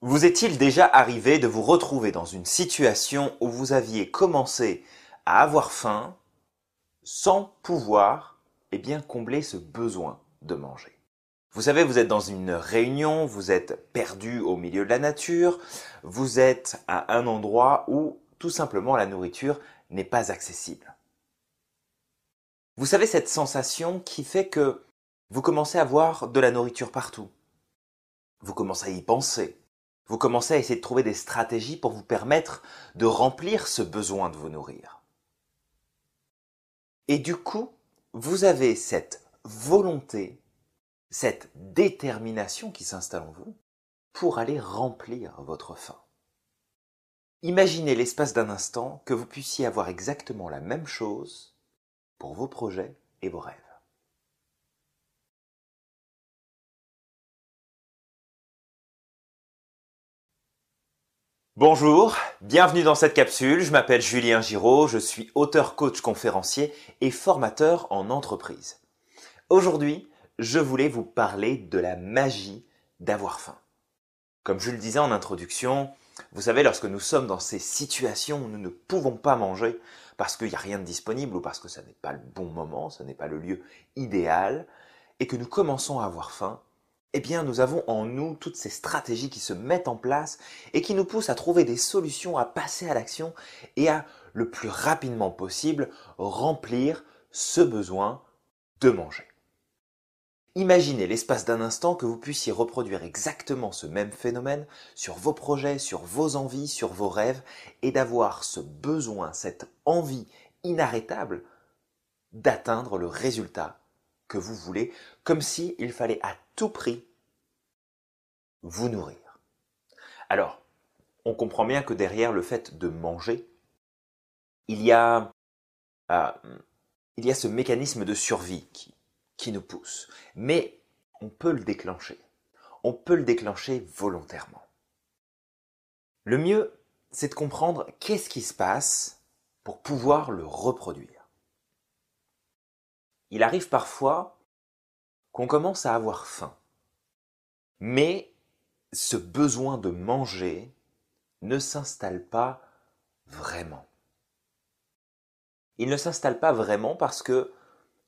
Vous est-il déjà arrivé de vous retrouver dans une situation où vous aviez commencé à avoir faim sans pouvoir eh bien, combler ce besoin de manger? Vous savez, vous êtes dans une réunion, vous êtes perdu au milieu de la nature, vous êtes à un endroit où tout simplement la nourriture n'est pas accessible. Vous savez cette sensation qui fait que vous commencez à voir de la nourriture partout. Vous commencez à y penser. Vous commencez à essayer de trouver des stratégies pour vous permettre de remplir ce besoin de vous nourrir. Et du coup, vous avez cette volonté, cette détermination qui s'installe en vous pour aller remplir votre faim. Imaginez l'espace d'un instant que vous puissiez avoir exactement la même chose pour vos projets et vos rêves. Bonjour, bienvenue dans cette capsule. Je m'appelle Julien Giraud, je suis auteur, coach, conférencier et formateur en entreprise. Aujourd'hui, je voulais vous parler de la magie d'avoir faim. Comme je le disais en introduction, vous savez, lorsque nous sommes dans ces situations où nous ne pouvons pas manger parce qu'il n'y a rien de disponible ou parce que ce n'est pas le bon moment, ce n'est pas le lieu idéal, et que nous commençons à avoir faim, eh bien nous avons en nous toutes ces stratégies qui se mettent en place et qui nous poussent à trouver des solutions, à passer à l'action et à le plus rapidement possible remplir ce besoin de manger. Imaginez l'espace d'un instant que vous puissiez reproduire exactement ce même phénomène sur vos projets, sur vos envies, sur vos rêves, et d'avoir ce besoin, cette envie inarrêtable d'atteindre le résultat que vous voulez, comme s'il il fallait à tout prix vous nourrir. Alors, on comprend bien que derrière le fait de manger, il y a, euh, il y a ce mécanisme de survie qui nous pousse. Mais on peut le déclencher. On peut le déclencher volontairement. Le mieux, c'est de comprendre qu'est-ce qui se passe pour pouvoir le reproduire. Il arrive parfois qu'on commence à avoir faim. Mais ce besoin de manger ne s'installe pas vraiment. Il ne s'installe pas vraiment parce que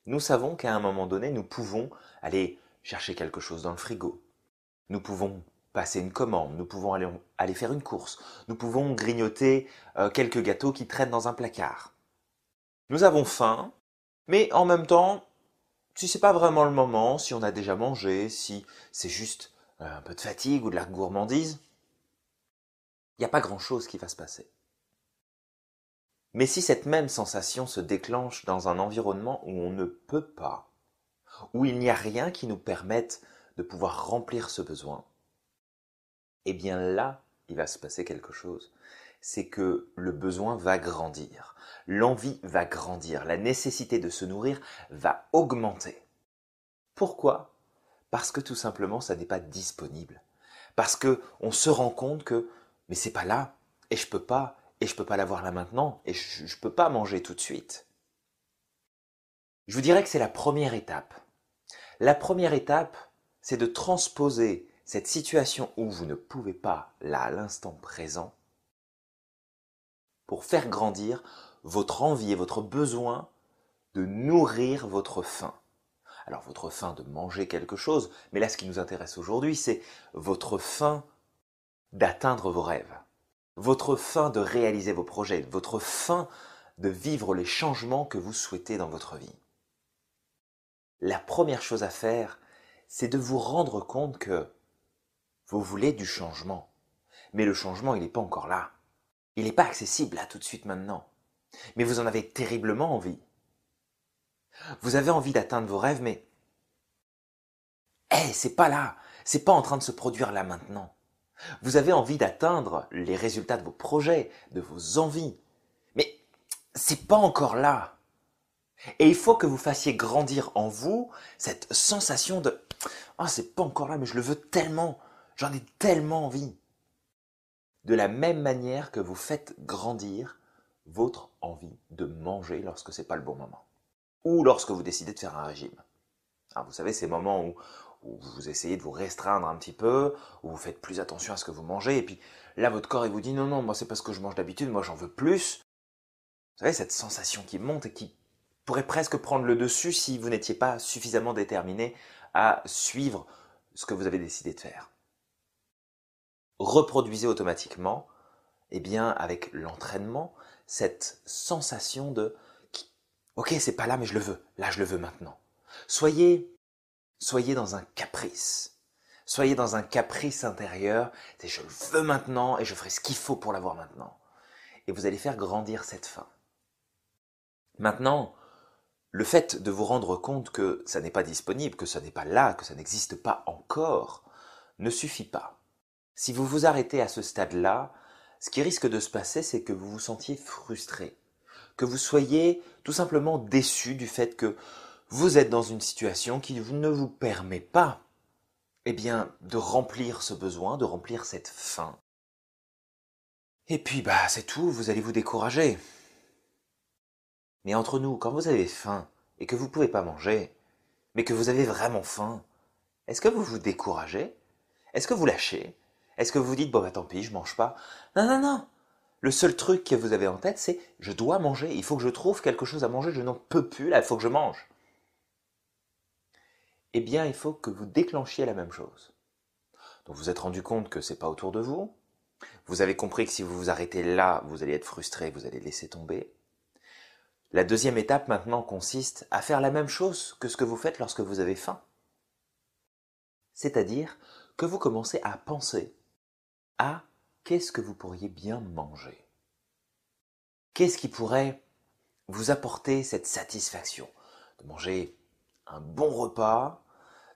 nous savons qu'à un moment donné, nous pouvons aller chercher quelque chose dans le frigo. Nous pouvons passer une commande, nous pouvons aller, faire une course, nous pouvons grignoter euh, quelques gâteaux qui traînent dans un placard. Nous avons faim, mais en même temps, si c'est pas vraiment le moment, si on a déjà mangé, si c'est juste euh, un peu de fatigue ou de la gourmandise, il n'y a pas grand chose qui va se passer. Mais si cette même sensation se déclenche dans un environnement où on ne peut pas, où il n'y a rien qui nous permette de pouvoir remplir ce besoin, eh bien là, il va se passer quelque chose. C'est que le besoin va grandir, l'envie va grandir, la nécessité de se nourrir va augmenter. Pourquoi? Parce que tout simplement ça n'est pas disponible. Parce que on se rend compte que mais c'est pas là et je peux pas et je peux pas l'avoir là maintenant, et je ne peux pas manger tout de suite. Je vous dirais que c'est la première étape. La première étape, c'est de transposer cette situation où vous ne pouvez pas, là, à l'instant présent, pour faire grandir votre envie et votre besoin de nourrir votre faim. Alors votre faim de manger quelque chose, mais là ce qui nous intéresse aujourd'hui, c'est votre faim d'atteindre vos rêves votre fin de réaliser vos projets, votre fin de vivre les changements que vous souhaitez dans votre vie. La première chose à faire, c'est de vous rendre compte que vous voulez du changement. Mais le changement, il n'est pas encore là. Il n'est pas accessible là tout de suite maintenant. Mais vous en avez terriblement envie. Vous avez envie d'atteindre vos rêves, mais Eh, c'est pas là, c'est pas en train de se produire là maintenant. Vous avez envie d'atteindre les résultats de vos projets, de vos envies. Mais c'est pas encore là. Et il faut que vous fassiez grandir en vous cette sensation de Ah, c'est pas encore là, mais je le veux tellement, j'en ai tellement envie. De la même manière que vous faites grandir votre envie de manger lorsque c'est pas le bon moment. Ou lorsque vous décidez de faire un régime. vous savez, ces moments où ou vous essayez de vous restreindre un petit peu, ou vous faites plus attention à ce que vous mangez, et puis là votre corps il vous dit non non moi c'est pas ce que je mange d'habitude, moi j'en veux plus. Vous savez cette sensation qui monte et qui pourrait presque prendre le dessus si vous n'étiez pas suffisamment déterminé à suivre ce que vous avez décidé de faire. Reproduisez automatiquement, eh bien avec l'entraînement, cette sensation de OK, c'est pas là mais je le veux. Là je le veux maintenant. Soyez soyez dans un caprice. Soyez dans un caprice intérieur, c'est je le veux maintenant et je ferai ce qu'il faut pour l'avoir maintenant. Et vous allez faire grandir cette faim. Maintenant, le fait de vous rendre compte que ça n'est pas disponible, que ça n'est pas là, que ça n'existe pas encore, ne suffit pas. Si vous vous arrêtez à ce stade-là, ce qui risque de se passer, c'est que vous vous sentiez frustré, que vous soyez tout simplement déçu du fait que vous êtes dans une situation qui ne vous permet pas, eh bien, de remplir ce besoin, de remplir cette faim. Et puis, bah, c'est tout, vous allez vous décourager. Mais entre nous, quand vous avez faim et que vous ne pouvez pas manger, mais que vous avez vraiment faim, est-ce que vous vous découragez? Est-ce que vous lâchez? Est-ce que vous vous dites, bon, bah, tant pis, je mange pas Non, non, non Le seul truc que vous avez en tête, c'est, je dois manger, il faut que je trouve quelque chose à manger, je n'en peux plus, là, il faut que je mange eh bien, il faut que vous déclenchiez la même chose. Donc, vous êtes rendu compte que c'est pas autour de vous. Vous avez compris que si vous vous arrêtez là, vous allez être frustré, vous allez laisser tomber. La deuxième étape maintenant consiste à faire la même chose que ce que vous faites lorsque vous avez faim. C'est-à-dire que vous commencez à penser qu'est-ce que vous pourriez bien manger? Qu'est-ce qui pourrait vous apporter cette satisfaction? De manger un bon repas,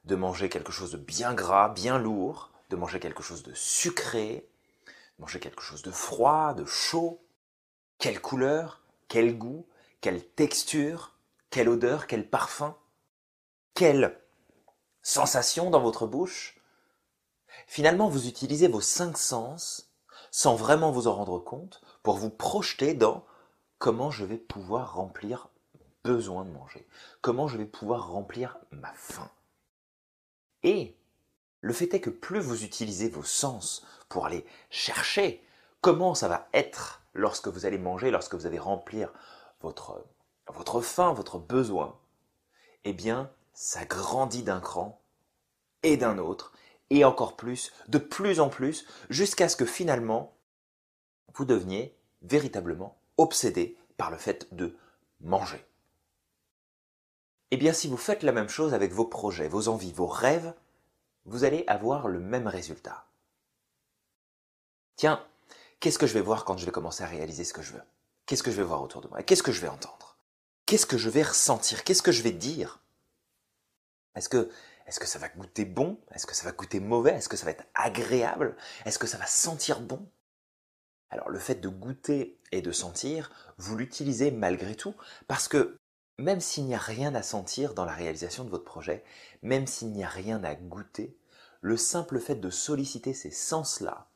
de manger quelque chose de bien gras, bien lourd, de manger quelque chose de sucré, de manger quelque chose de froid, de chaud. Quelle couleur, quel goût, quelle texture, quelle odeur, quel parfum, quelle sensation dans votre bouche? Finalement, vous utilisez vos cinq sens sans vraiment vous en rendre compte pour vous projeter dans comment je vais pouvoir remplir besoin de manger Comment je vais pouvoir remplir ma faim. Et le fait est que plus vous utilisez vos sens pour aller chercher comment ça va être lorsque vous allez manger, lorsque vous allez remplir votre, votre faim, votre besoin, eh bien, ça grandit d'un cran et d'un autre, et encore plus, de plus en plus, jusqu'à ce que finalement, vous deveniez véritablement obsédé par le fait de manger. Eh bien, si vous faites la même chose avec vos projets, vos envies, vos rêves, vous allez avoir le même résultat. Tiens, qu'est-ce que je vais voir quand je vais commencer à réaliser ce que je veux? Qu'est-ce que je vais voir autour de moi? Qu'est-ce que je vais entendre? Qu'est-ce que je vais ressentir? Qu'est-ce que je vais dire? Est-ce que, est que ça va goûter bon? Est-ce que ça va goûter mauvais? Est-ce que ça va être agréable? Est-ce que ça va sentir bon? Alors le fait de goûter et de sentir, vous l'utilisez malgré tout parce que même s'il n'y a rien à sentir dans la réalisation de votre projet, même s'il n'y a rien à goûter, le simple fait de solliciter ces sens-là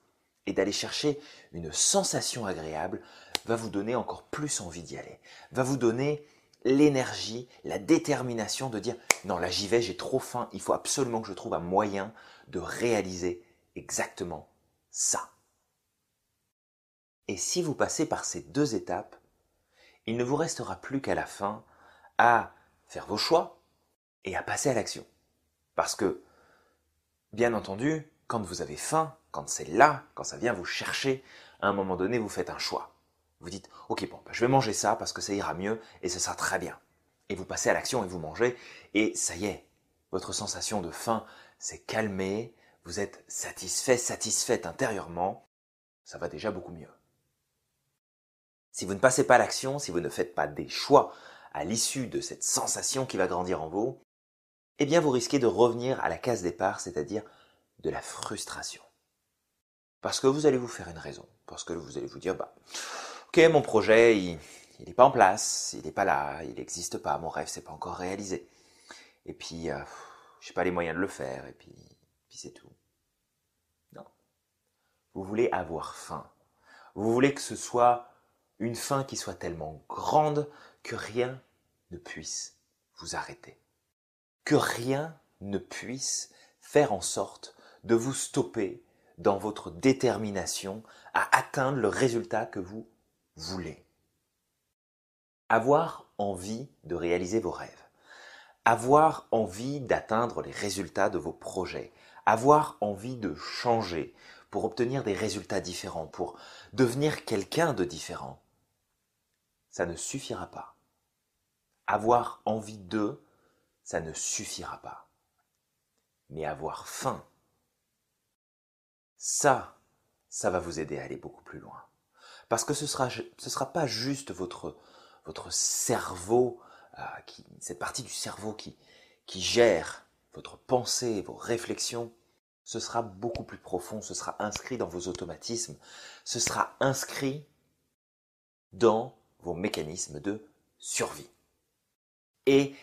et d'aller chercher une sensation agréable va vous donner encore plus envie d'y aller, va vous donner l'énergie, la détermination de dire non là j'y vais, j'ai trop faim, il faut absolument que je trouve un moyen de réaliser exactement ça. Et si vous passez par ces deux étapes, il ne vous restera plus qu'à la fin à faire vos choix et à passer à l'action. Parce que, bien entendu, quand vous avez faim, quand c'est là, quand ça vient vous chercher, à un moment donné, vous faites un choix. Vous dites, ok, bon, bah, je vais manger ça parce que ça ira mieux et ce sera très bien. Et vous passez à l'action et vous mangez, et ça y est, votre sensation de faim s'est calmée, vous êtes satisfait, satisfaite intérieurement, ça va déjà beaucoup mieux. Si vous ne passez pas à l'action, si vous ne faites pas des choix à l'issue de cette sensation qui va grandir en vous, eh bien vous risquez de revenir à la case départ, c'est-à-dire de la frustration. Parce que vous allez vous faire une raison, parce que vous allez vous dire, bah, ok, mon projet, il n'est pas en place, il n'est pas là, il n'existe pas, mon rêve, c'est pas encore réalisé. Et puis, euh, je n'ai pas les moyens de le faire, et puis, puis c'est tout. Non. Vous voulez avoir faim. Vous voulez que ce soit une faim qui soit tellement grande que rien ne puisse vous arrêter. Que rien ne puisse faire en sorte de vous stopper dans votre détermination à atteindre le résultat que vous voulez. Avoir envie de réaliser vos rêves, avoir envie d'atteindre les résultats de vos projets, avoir envie de changer pour obtenir des résultats différents, pour devenir quelqu'un de différent, ça ne suffira pas. Avoir envie d'eux, ça ne suffira pas. Mais avoir faim, ça, ça va vous aider à aller beaucoup plus loin. Parce que ce ne sera, ce sera pas juste votre, votre cerveau, euh, cette partie du cerveau qui, qui gère votre pensée, vos réflexions, ce sera beaucoup plus profond, ce sera inscrit dans vos automatismes, ce sera inscrit dans vos mécanismes de survie. Et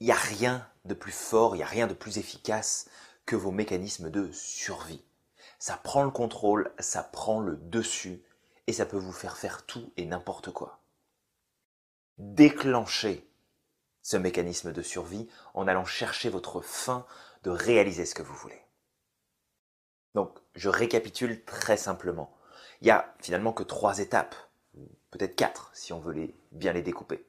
il n'y a rien de plus fort, il n'y a rien de plus efficace que vos mécanismes de survie ça prend le contrôle, ça prend le dessus, ça peut vous faire faire tout et n'importe quoi. Déclenchez ce mécanisme de survie en allant chercher votre fin de réaliser ce que vous voulez. Donc, je récapitule très simplement. Il y a finalement que trois étapes, peut-être quatre si on veut bien les découper.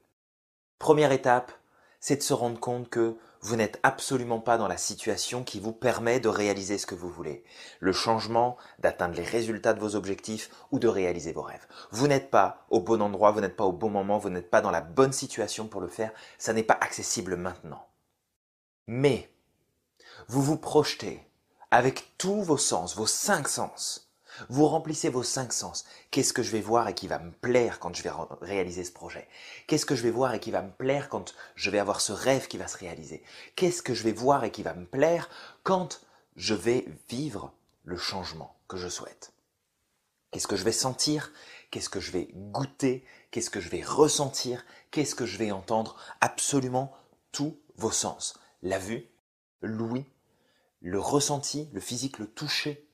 Première étape, c'est de se rendre compte que vous n'êtes absolument pas dans la situation qui vous permet de réaliser ce que vous voulez, le changement, d'atteindre les résultats de vos objectifs ou de réaliser vos rêves. Vous n'êtes pas au bon endroit, vous n'êtes pas au bon moment, vous n'êtes pas dans la bonne situation pour le faire, ça n'est pas accessible maintenant. Mais vous vous projetez avec tous vos sens, vos cinq sens, vous remplissez vos cinq sens. Qu'est-ce que je vais voir et qui va me plaire quand je vais réaliser ce projet Qu'est-ce que je vais voir et qui va me plaire quand je vais avoir ce rêve qui va se réaliser Qu'est-ce que je vais voir et qui va me plaire quand je vais vivre le changement que je souhaite Qu'est-ce que je vais sentir Qu'est-ce que je vais goûter Qu'est-ce que je vais ressentir Qu'est-ce que je vais entendre Absolument tous vos sens. La vue, l'ouïe, le ressenti, le physique, le toucher,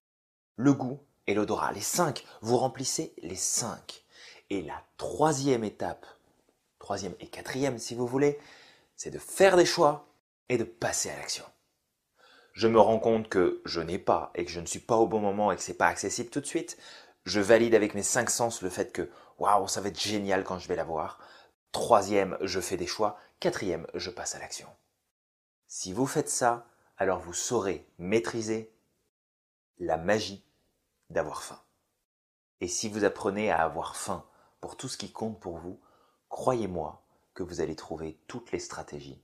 le goût, et l'odorat. Les cinq, vous remplissez les cinq. Et la troisième étape, troisième et quatrième si vous voulez, c'est de faire des choix et de passer à l'action. Je me rends compte que je n'ai pas et que je ne suis pas au bon moment et que c'est pas accessible tout de suite. Je valide avec mes cinq sens le fait que waouh, ça va être génial quand je vais l'avoir. Troisième, je fais des choix. Quatrième, je passe à l'action. Si vous faites ça, alors vous saurez maîtriser la magie d'avoir faim. Et si vous apprenez à avoir faim pour tout ce qui compte pour vous, croyez-moi que vous allez trouver toutes les stratégies,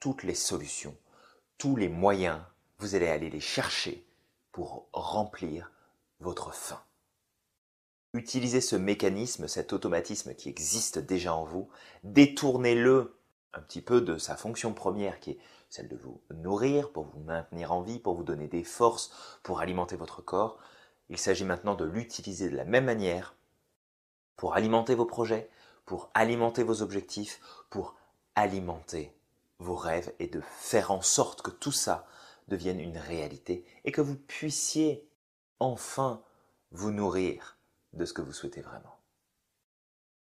toutes les solutions, tous les moyens, vous allez aller les chercher pour remplir votre faim. Utilisez ce mécanisme, cet automatisme qui existe déjà en vous, détournez-le un petit peu de sa fonction première qui est celle de vous nourrir, pour vous maintenir en vie, pour vous donner des forces, pour alimenter votre corps, il s'agit maintenant de l'utiliser de la même manière pour alimenter vos projets, pour alimenter vos objectifs, pour alimenter vos rêves et de faire en sorte que tout ça devienne une réalité et que vous puissiez enfin vous nourrir de ce que vous souhaitez vraiment.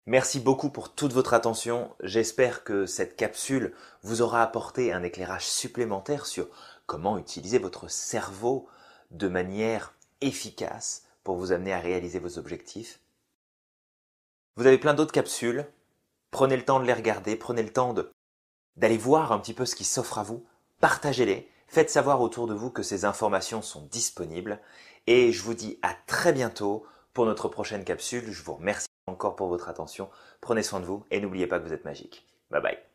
Merci beaucoup pour toute votre attention. J'espère que cette capsule vous aura apporté un éclairage supplémentaire sur comment utiliser votre cerveau de manière efficace pour vous amener à réaliser vos objectifs. Vous avez plein d'autres capsules. Prenez le temps de les regarder, prenez le temps d'aller voir un petit peu ce qui s'offre à vous, partagez-les, faites savoir autour de vous que ces informations sont disponibles et je vous dis à très bientôt pour notre prochaine capsule. Je vous remercie encore pour votre attention. Prenez soin de vous et n'oubliez pas que vous êtes magique. Bye bye.